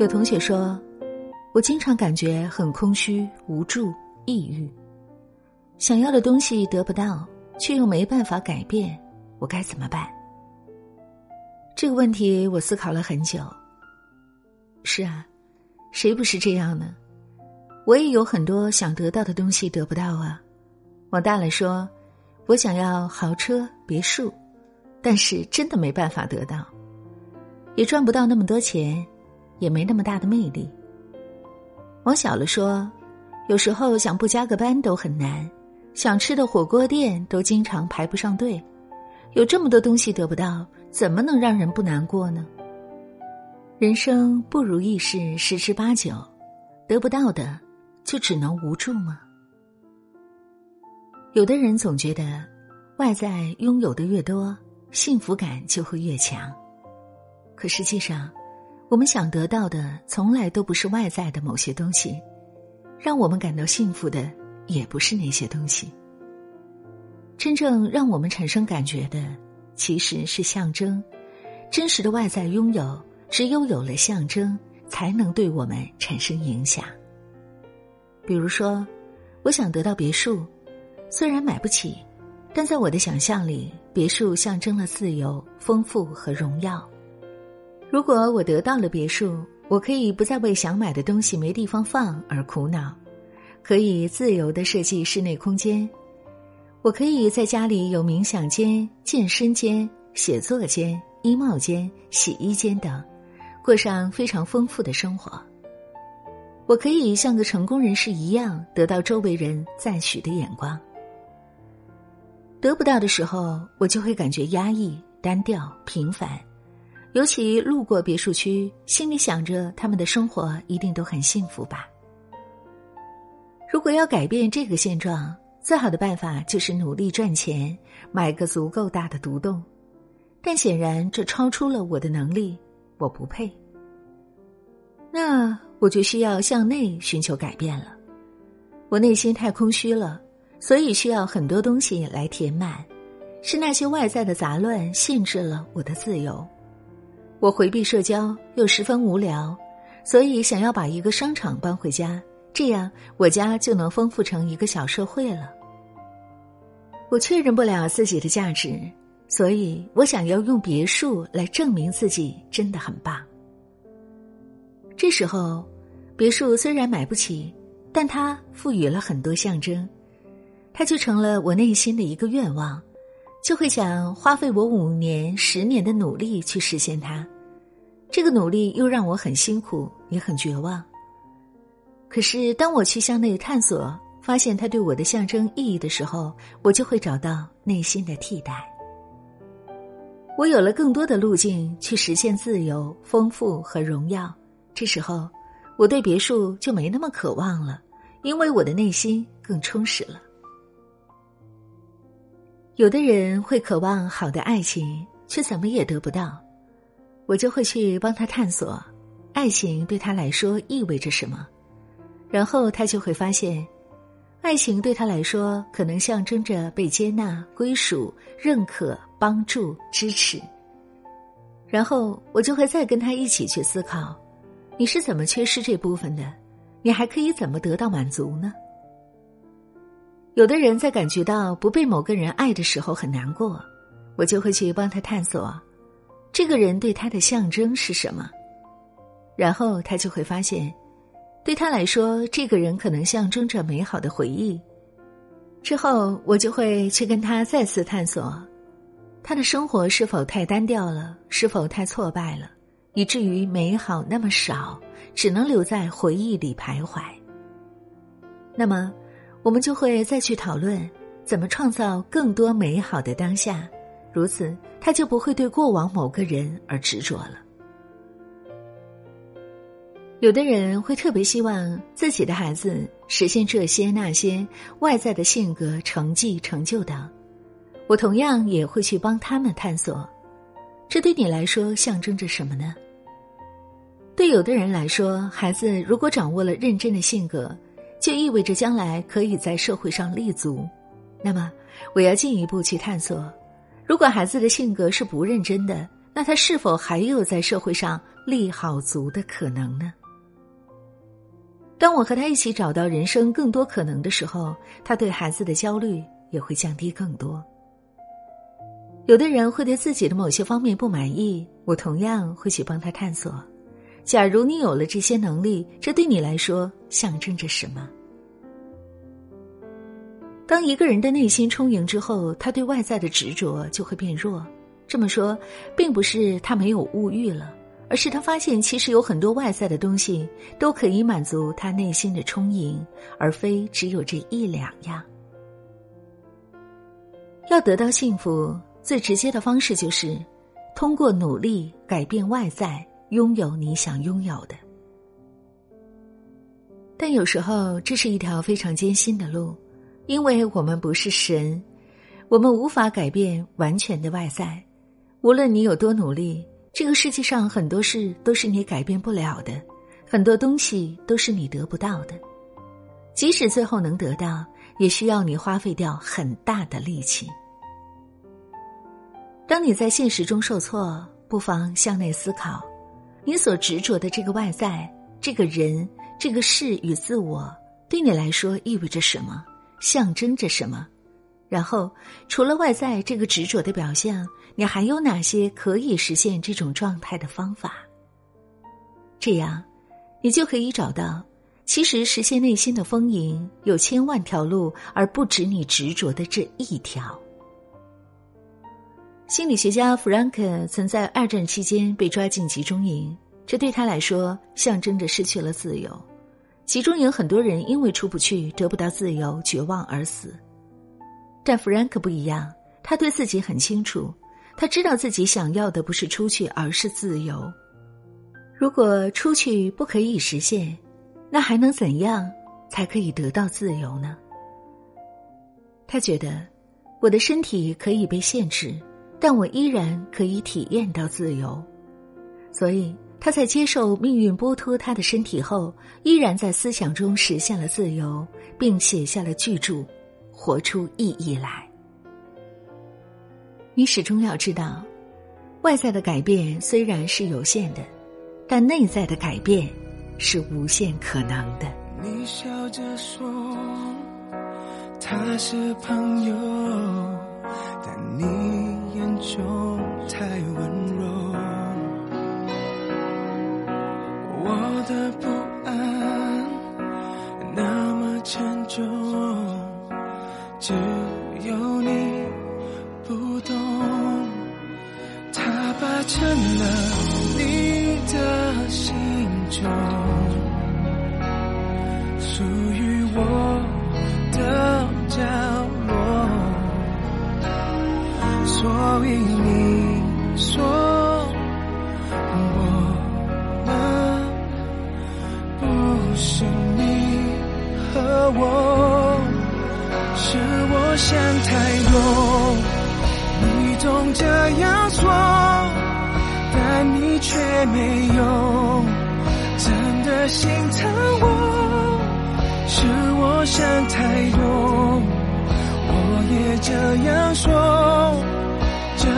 有同学说，我经常感觉很空虚、无助、抑郁，想要的东西得不到，却又没办法改变，我该怎么办？这个问题我思考了很久。是啊，谁不是这样呢？我也有很多想得到的东西得不到啊。往大了说，我想要豪车、别墅，但是真的没办法得到，也赚不到那么多钱，也没那么大的魅力。往小了说，有时候想不加个班都很难，想吃的火锅店都经常排不上队，有这么多东西得不到。怎么能让人不难过呢？人生不如意事十之八九，得不到的就只能无助吗？有的人总觉得外在拥有的越多，幸福感就会越强。可实际上，我们想得到的从来都不是外在的某些东西，让我们感到幸福的也不是那些东西。真正让我们产生感觉的。其实是象征，真实的外在拥有，只有有了象征，才能对我们产生影响。比如说，我想得到别墅，虽然买不起，但在我的想象里，别墅象征了自由、丰富和荣耀。如果我得到了别墅，我可以不再为想买的东西没地方放而苦恼，可以自由的设计室内空间。我可以在家里有冥想间、健身间、写作间、衣帽间、洗衣间等，过上非常丰富的生活。我可以像个成功人士一样，得到周围人赞许的眼光。得不到的时候，我就会感觉压抑、单调、平凡。尤其路过别墅区，心里想着他们的生活一定都很幸福吧。如果要改变这个现状，最好的办法就是努力赚钱，买个足够大的独栋，但显然这超出了我的能力，我不配。那我就需要向内寻求改变了。我内心太空虚了，所以需要很多东西来填满。是那些外在的杂乱限制了我的自由。我回避社交又十分无聊，所以想要把一个商场搬回家。这样，我家就能丰富成一个小社会了。我确认不了自己的价值，所以我想要用别墅来证明自己真的很棒。这时候，别墅虽然买不起，但它赋予了很多象征，它就成了我内心的一个愿望，就会想花费我五年、十年的努力去实现它。这个努力又让我很辛苦，也很绝望。可是，当我去向内探索，发现它对我的象征意义的时候，我就会找到内心的替代。我有了更多的路径去实现自由、丰富和荣耀。这时候，我对别墅就没那么渴望了，因为我的内心更充实了。有的人会渴望好的爱情，却怎么也得不到，我就会去帮他探索，爱情对他来说意味着什么。然后他就会发现，爱情对他来说可能象征着被接纳、归属、认可、帮助、支持。然后我就会再跟他一起去思考，你是怎么缺失这部分的？你还可以怎么得到满足呢？有的人在感觉到不被某个人爱的时候很难过，我就会去帮他探索，这个人对他的象征是什么。然后他就会发现。对他来说，这个人可能象征着美好的回忆。之后，我就会去跟他再次探索，他的生活是否太单调了，是否太挫败了，以至于美好那么少，只能留在回忆里徘徊。那么，我们就会再去讨论怎么创造更多美好的当下，如此他就不会对过往某个人而执着了。有的人会特别希望自己的孩子实现这些那些外在的性格、成绩、成就等，我同样也会去帮他们探索。这对你来说象征着什么呢？对有的人来说，孩子如果掌握了认真的性格，就意味着将来可以在社会上立足。那么，我要进一步去探索：如果孩子的性格是不认真的，那他是否还有在社会上立好足的可能呢？当我和他一起找到人生更多可能的时候，他对孩子的焦虑也会降低更多。有的人会对自己的某些方面不满意，我同样会去帮他探索。假如你有了这些能力，这对你来说象征着什么？当一个人的内心充盈之后，他对外在的执着就会变弱。这么说，并不是他没有物欲了。而是他发现，其实有很多外在的东西都可以满足他内心的充盈，而非只有这一两样。要得到幸福，最直接的方式就是通过努力改变外在，拥有你想拥有的。但有时候，这是一条非常艰辛的路，因为我们不是神，我们无法改变完全的外在，无论你有多努力。这个世界上很多事都是你改变不了的，很多东西都是你得不到的，即使最后能得到，也需要你花费掉很大的力气。当你在现实中受挫，不妨向内思考，你所执着的这个外在、这个人、这个事与自我，对你来说意味着什么，象征着什么？然后，除了外在这个执着的表象，你还有哪些可以实现这种状态的方法？这样，你就可以找到，其实实现内心的丰盈有千万条路，而不止你执着的这一条。心理学家弗兰克曾在二战期间被抓进集中营，这对他来说象征着失去了自由。其中有很多人因为出不去、得不到自由，绝望而死。但弗兰克不一样，他对自己很清楚，他知道自己想要的不是出去，而是自由。如果出去不可以实现，那还能怎样才可以得到自由呢？他觉得，我的身体可以被限制，但我依然可以体验到自由。所以他在接受命运剥脱他的身体后，依然在思想中实现了自由，并写下了巨著。活出意义来。你始终要知道，外在的改变虽然是有限的，但内在的改变是无限可能的。你笑着说他是朋友，但你眼中太温柔，我的不安那么沉重。只有你不懂，它霸占了你的心中，属于我的角落，所以你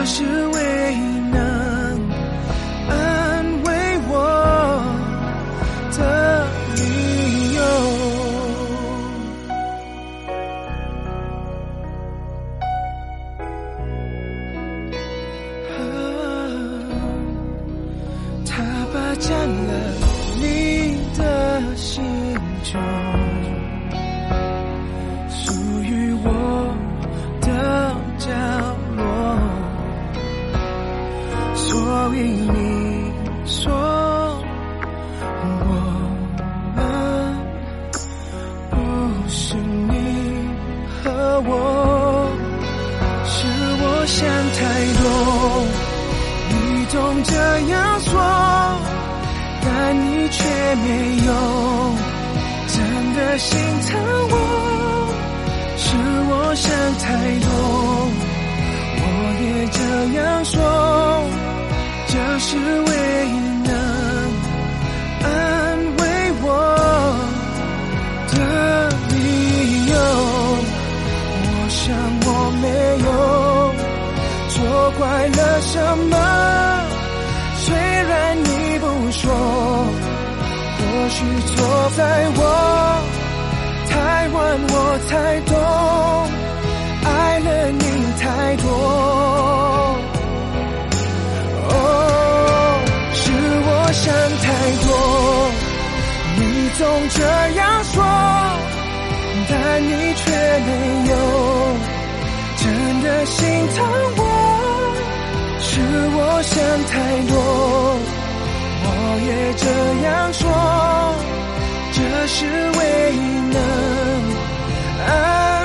就是唯一能安慰我的理由。他霸占了。看我。是我想太多，我也这样说，这是唯一能安慰我的理由。我想我没有错怪了什么。虽然你不说。或许错在我太晚，我才懂，爱了你太多。哦，是我想太多，你总这样说，但你却没有真的心疼我。是我想太多。我也这样说，这是唯一能爱。